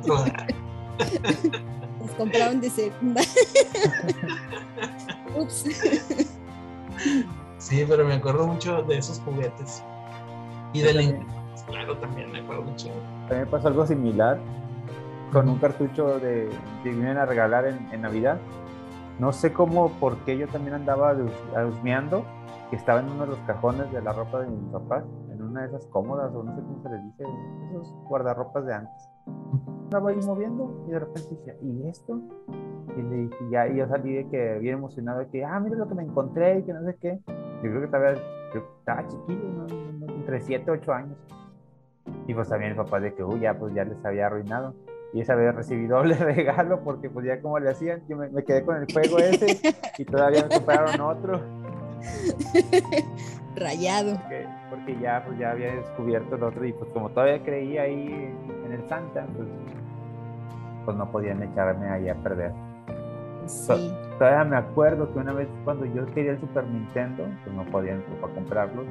Nos compraron de segunda. Ups. Sí, pero me acuerdo mucho de esos juguetes. Y de la claro, también me acuerdo mucho. También pasó algo similar con un cartucho de que vienen a regalar en, Navidad. No sé cómo, por qué yo también andaba husmeando que estaba en uno de los cajones de la ropa de mis papás, una de esas cómodas, o no sé cómo se le dice, esos guardarropas de antes. Estaba ahí moviendo y de repente decía, ¿y esto? Y le dije, ya, y yo salí de que bien emocionado, de que, ah, mira lo que me encontré, y que no sé qué. Yo creo que estaba, estaba chiquillo, entre 7, 8 años. Y pues también el papá de que, uy, ya, pues ya les había arruinado y esa vez recibí doble regalo porque pues ya como le hacían, yo me, quedé con el juego ese y todavía me compraron otro. Rayado. Porque, ya, pues, ya había descubierto el otro y pues como todavía creía ahí en el Santa, pues, pues no podían echarme ahí a perder. Sí. Todavía me acuerdo que una vez cuando yo quería el Super Nintendo, pues no podían para comprarlo,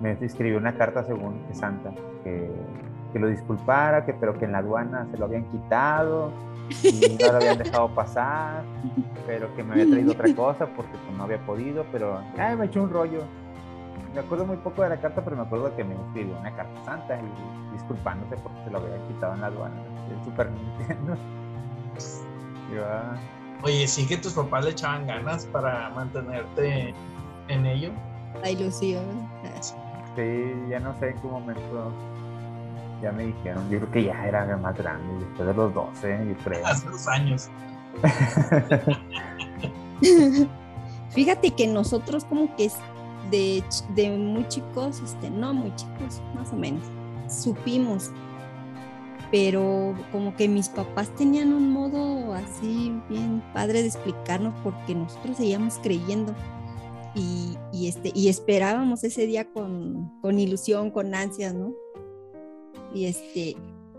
me escribió una carta según que Santa, que que lo disculpara, que, pero que en la aduana se lo habían quitado y no lo habían dejado pasar, pero que me había traído otra cosa porque pues, no había podido, pero ay, me echó un rollo. Me acuerdo muy poco de la carta, pero me acuerdo que me escribió una carta santa y disculpándose porque se lo habían quitado en la aduana del Super Nintendo. Ah". Oye, sí que tus papás le echaban ganas para mantenerte en ello. La ilusión. Sí, ya no sé en qué momento ya me dijeron, yo creo que ya era más grande, después de los 12, yo creo. Hace dos años. Fíjate que nosotros como que de, de muy chicos, este, no muy chicos, más o menos, supimos, pero como que mis papás tenían un modo así bien padre de explicarnos porque nosotros seguíamos creyendo. Y, y, este, y esperábamos ese día con, con ilusión, con ansias, ¿no? Y este,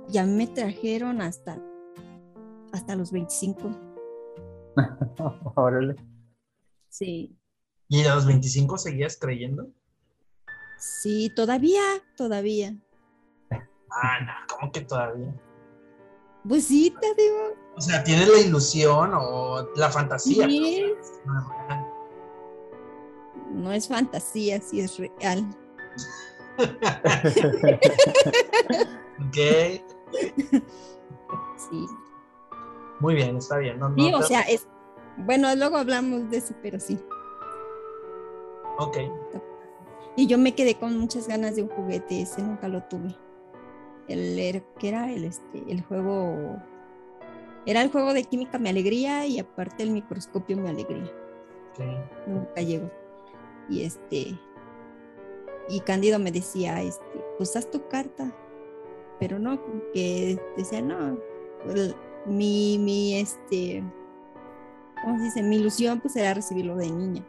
ya me trajeron hasta, hasta los 25. Órale. Sí. ¿Y a los 25 seguías creyendo? Sí, todavía, todavía. Ah, no, ¿cómo que todavía? Pues sí, te digo. O sea, ¿tienes la ilusión o la fantasía? Sí. No es fantasía, sí es real. ok. Sí. Muy bien, está bien. sí, o sea, es. Bueno, luego hablamos de eso, pero sí. Ok. Y yo me quedé con muchas ganas de un juguete, ese nunca lo tuve. El que era el este, el juego. Era el juego de química mi alegría y aparte el microscopio mi alegría. Nunca llegó. Y este, y Cándido me decía, este, pues haz tu carta, pero no, que decía, no, mi, mi, este, ¿cómo se dice? Mi ilusión pues era recibirlo de niña.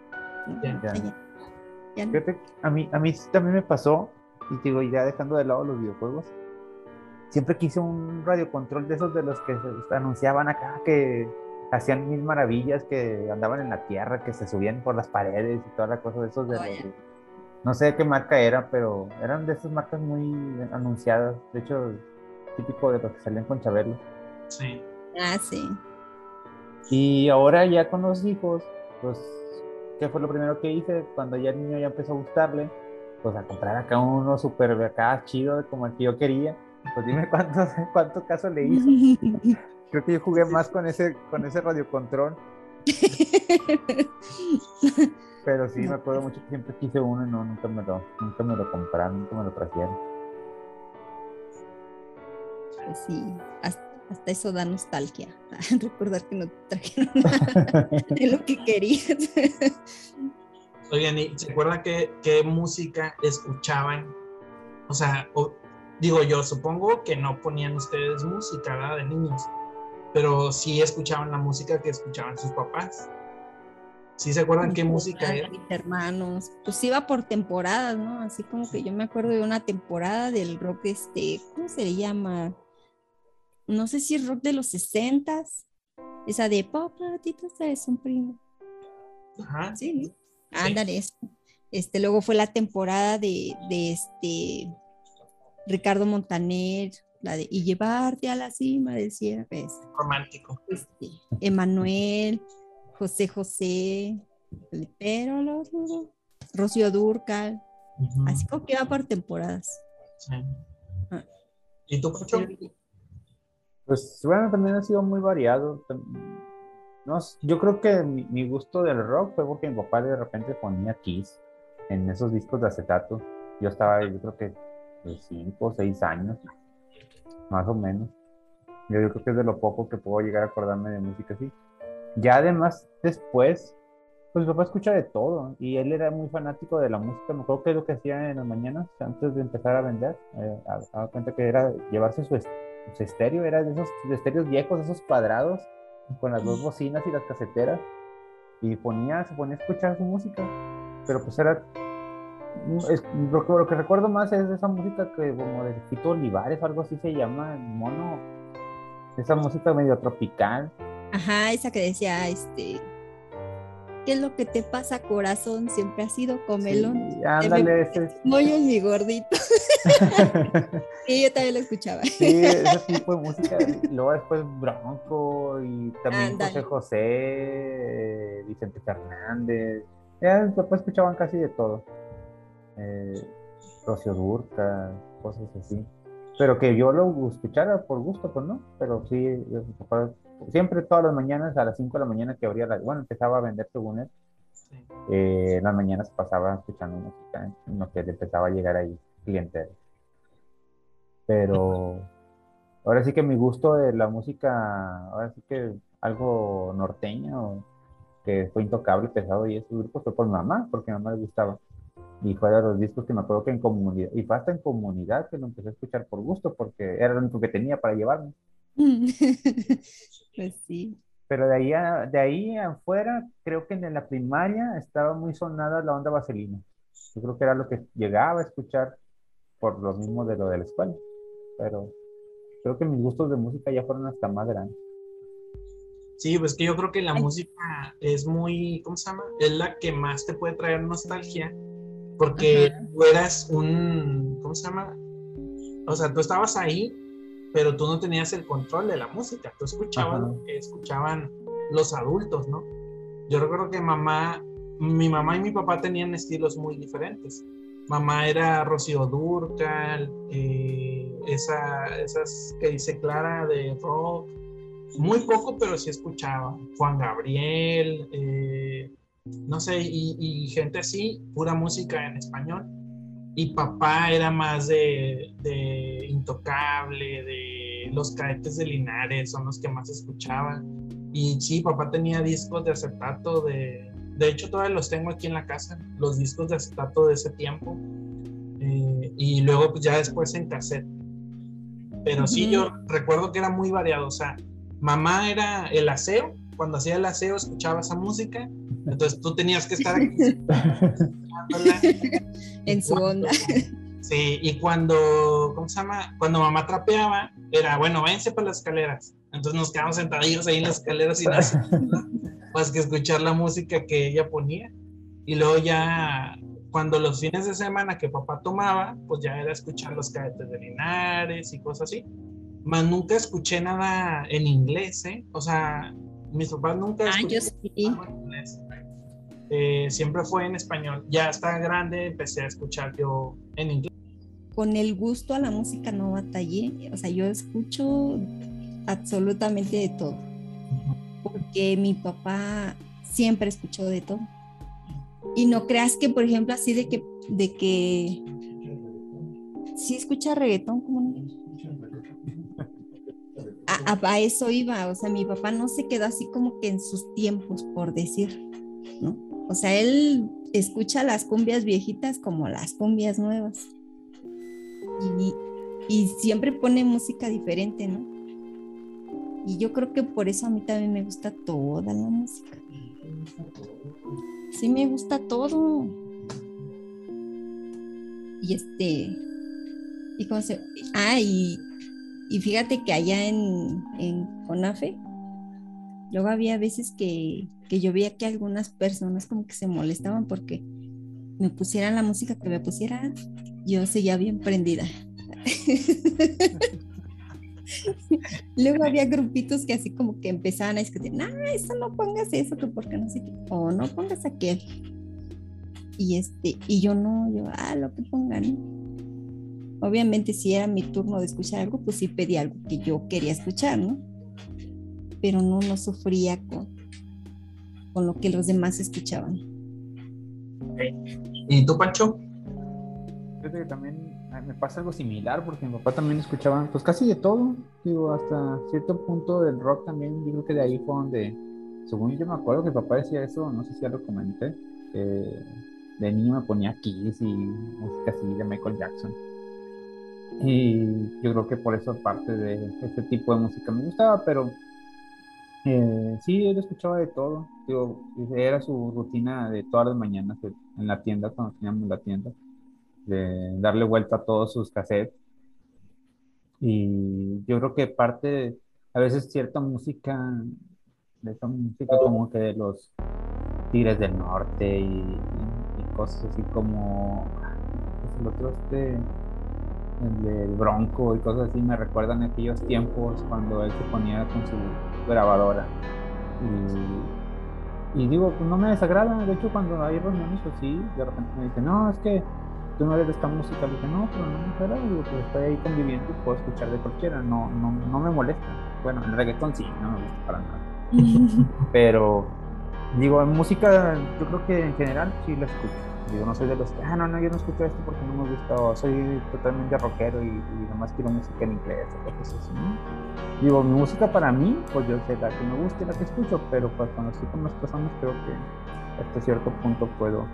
A mí, a mí también me pasó, y digo, ya dejando de lado los videojuegos, siempre quise un radiocontrol de esos de los que se anunciaban acá, que hacían mil maravillas, que andaban en la tierra, que se subían por las paredes y toda la cosa de esos de no sé qué marca era, pero eran de esas marcas muy anunciadas. De hecho, típico de los que salían con Chabelo. Sí. Ah, sí. Y ahora ya con los hijos, pues, ¿qué fue lo primero que hice? Cuando ya el niño ya empezó a gustarle, pues a comprar acá uno súper acá chido, como el que yo quería. Pues dime cuánto, cuánto caso le hizo. Creo que yo jugué más con ese, con ese radiocontrol. Pero sí, me acuerdo mucho que siempre quise uno y no, nunca me lo, nunca me lo compraron, nunca me lo trajeron. Pues sí, hasta, eso da nostalgia. Recordar que no te trajeron nada de lo que querías. Oigan, ¿y se acuerdan qué, qué música escuchaban? O sea, digo yo, supongo que no ponían ustedes música, ¿verdad? De niños, pero sí escuchaban la música que escuchaban sus papás. ¿Sí se acuerdan qué música era? Mis hermanos, pues iba por temporadas, ¿no? Así como que yo me acuerdo de una temporada del rock, este, ¿cómo se le llama? No sé si es rock de los sesentas, esa de pop, es un primo. Ajá. Sí, Ándale, este, luego fue la temporada de, de este Ricardo Montaner, la de y llevarte a la cima, decía, pues. Romántico. Este, Emanuel. José José, pero los, Rocío Durcal, así como que va por temporadas. Sí. Ah. ¿Y tú, Pacho? Pues bueno, también ha sido muy variado. No, yo creo que mi, gusto del rock fue porque mi papá de repente ponía Kiss en esos discos de acetato. Yo estaba, yo creo que de 5 o 6 años, más o menos. Yo, yo creo que es de lo poco que puedo llegar a acordarme de música así. Ya además, después, pues mi papá escucha de todo y él era muy fanático de la música. Me acuerdo que es lo que hacía en las mañanas antes de empezar a vender. Eh, daba cuenta que era llevarse su, estéreo, era de esos estéreos viejos, esos cuadrados, con las dos bocinas y las caseteras. Y ponía, se ponía a escuchar su música. Pero pues era. lo, que, recuerdo más es esa música que como de Fito Olivares o algo así se llama, mono. Esa música medio tropical. Ajá, esa que decía, este, ¿qué es lo que te pasa, corazón? Siempre ha sido comelón. Sí, ándale, ese. Moño mi gordito. sí, yo también lo escuchaba. Sí, ese tipo de música. Luego después Bronco y también José José, Vicente Fernández. Ya después escuchaban casi de todo. Eh, Rocío Durca, cosas así. Pero que yo lo escuchara por gusto, pues no. Pero sí, yo, siempre todas las mañanas a las 5 de la mañana que abría la, bueno, empezaba a vender según él. Eh, en las mañanas pasaba escuchando música, en lo que le empezaba a llegar ahí cliente. Pero ahora sí que mi gusto de la música, ahora sí que algo norteño, que fue intocable, pesado y esos grupos fue por mamá, porque a mamá le gustaba. Y fue de los discos que me acuerdo que en comunidad, y fue hasta en comunidad que lo empecé a escuchar por gusto, porque era lo único que tenía para llevarme. pues sí. Pero de ahí, de ahí afuera, creo que en la primaria estaba muy sonada la onda vaselina. Yo creo que era lo que llegaba a escuchar por lo mismo de lo de la escuela. Pero creo que mis gustos de música ya fueron hasta más grandes. Sí, pues que yo creo que la música es muy, ¿cómo se llama? Es la que más te puede traer nostalgia, porque tú eras un, ¿cómo se llama? O sea, tú estabas ahí pero tú no tenías el control de la música, tú escuchabas lo que escuchaban los adultos, ¿no? Yo recuerdo que mamá, mi mamá y mi papá tenían estilos muy diferentes. Mamá era Rocío Durcal, eh, esa, esas que dice Clara de rock, muy poco, pero sí escuchaba. Juan Gabriel, eh, no sé, y, y, gente así, pura música en español y papá era más de, de, Intocable, de los cadetes de Linares, son los que más escuchaban. Y sí, papá tenía discos de acetato, de, de hecho todavía los tengo aquí en la casa, los discos de acetato de ese tiempo. Eh, y luego pues ya después en cassette. Pero sí, yo recuerdo que era muy variado, o sea, mamá era el aseo, cuando hacía el aseo escuchaba esa música, entonces tú tenías que estar aquí en su onda. Sí, y cuando, ¿cómo se llama? Cuando mamá trapeaba, era, bueno, váyanse para las escaleras. Entonces nos quedamos sentadillos ahí en las escaleras sin hacer más que escuchar la música que ella ponía. Y luego ya, cuando los fines de semana que papá tomaba, pues ya era escuchar los cadetes de Linares y cosas así. Más nunca escuché nada en inglés, ¿eh? O sea, mis papás nunca ah, yo sí. en inglés. Eh, siempre fue en español. Ya hasta grande empecé a escuchar yo en inglés. Con el gusto a la música no batallé, o sea, yo escucho absolutamente de todo, porque mi papá siempre escuchó de todo. Y no creas que, por ejemplo, así de que, de que, sí escucha reggaetón, como a, a, eso iba, o sea, mi papá no se quedó así como que en sus tiempos, por decir, ¿no? O sea, él escucha las cumbias viejitas como las cumbias nuevas. Y, siempre pone música diferente, ¿no? Y yo creo que por eso a mí también me gusta toda la música. Sí, me gusta todo. Y este. Y cómo se. Ah, y, fíjate que allá en, en CONAFE, luego había veces que que yo veía que algunas personas como que se molestaban porque me pusieran la música que me pusieran, yo seguía bien prendida. Luego había grupitos que así como que empezaban a discutir, no, eso no pongas eso, que porque no sé qué, o no pongas aquel. Y este, y yo no, yo, ah, lo que pongan. Obviamente si era mi turno de escuchar algo, pues sí pedía algo que yo quería escuchar, ¿no? Pero no, no sufría con, con lo que los demás escuchaban. ¿Y tú, Pancho? Creo que también me pasa algo similar porque mi papá también escuchaba pues casi de todo, digo, hasta cierto punto del rock también, yo creo que de ahí fue donde, según yo me acuerdo que mi papá decía eso, no sé si ya lo comenté, que de niño me ponía Kiss y música así de Michael Jackson. Y yo creo que por eso parte de este tipo de música me gustaba, pero eh, sí, él escuchaba de todo. Digo, era su rutina de todas las mañanas en la tienda, cuando teníamos la tienda de darle vuelta a todos sus cassettes. Y yo creo que parte, a veces cierta música, de esa música como que de los Tigres del Norte y, cosas así como el otro este el del Bronco y cosas así me recuerdan aquellos tiempos cuando él se ponía con su grabadora y, y digo no me desagrada de hecho cuando hay reuniones así de repente me dicen no es que tú no eres esta música, le dije, no, pero no me agrada, digo, pues estoy ahí conviviendo y puedo escuchar de cualquiera, no, no, no me molesta. Bueno, el reggaetón sí, no me gusta para nada. pero, digo, en música, yo creo que en general sí la escucho. Digo, no soy de los que, ah, no, no, yo no escucho esto porque no me gusta, o soy totalmente rockero y, y nomás quiero música en inglés o cosas así. Digo, mi música para mí, pues yo sé la que me gusta y la que escucho, pero pues cuando estoy con las personas creo que hasta cierto punto puedo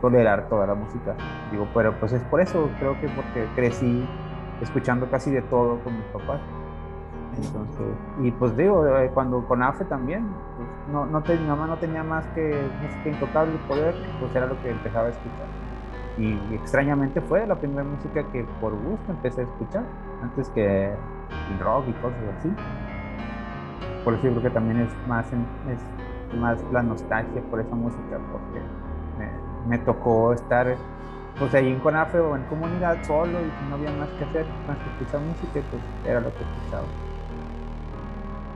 tolerar toda la música. Digo, pero pues es por eso, creo que porque crecí escuchando casi de todo con mis papás. Entonces, y pues digo, eh, cuando con AFE también, no, no mi mamá no tenía más que música intocable poder, pues era lo que empezaba a escuchar. Y extrañamente fue la primera música que por gusto empecé a escuchar, antes que el rock y cosas así. Por eso yo creo que también es más, es más la nostalgia por esa música, porque me tocó estar pues ahí en Conafe o en comunidad solo y no había más que hacer más que escuchar música pues era lo que escuchaba.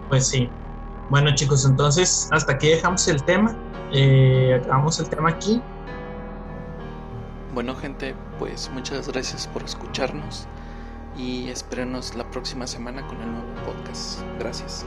Pues sí. Bueno chicos, entonces hasta aquí dejamos el tema. Eh, acabamos el tema aquí. Bueno gente, pues muchas gracias por escucharnos y espérenos la próxima semana con el nuevo podcast. Gracias.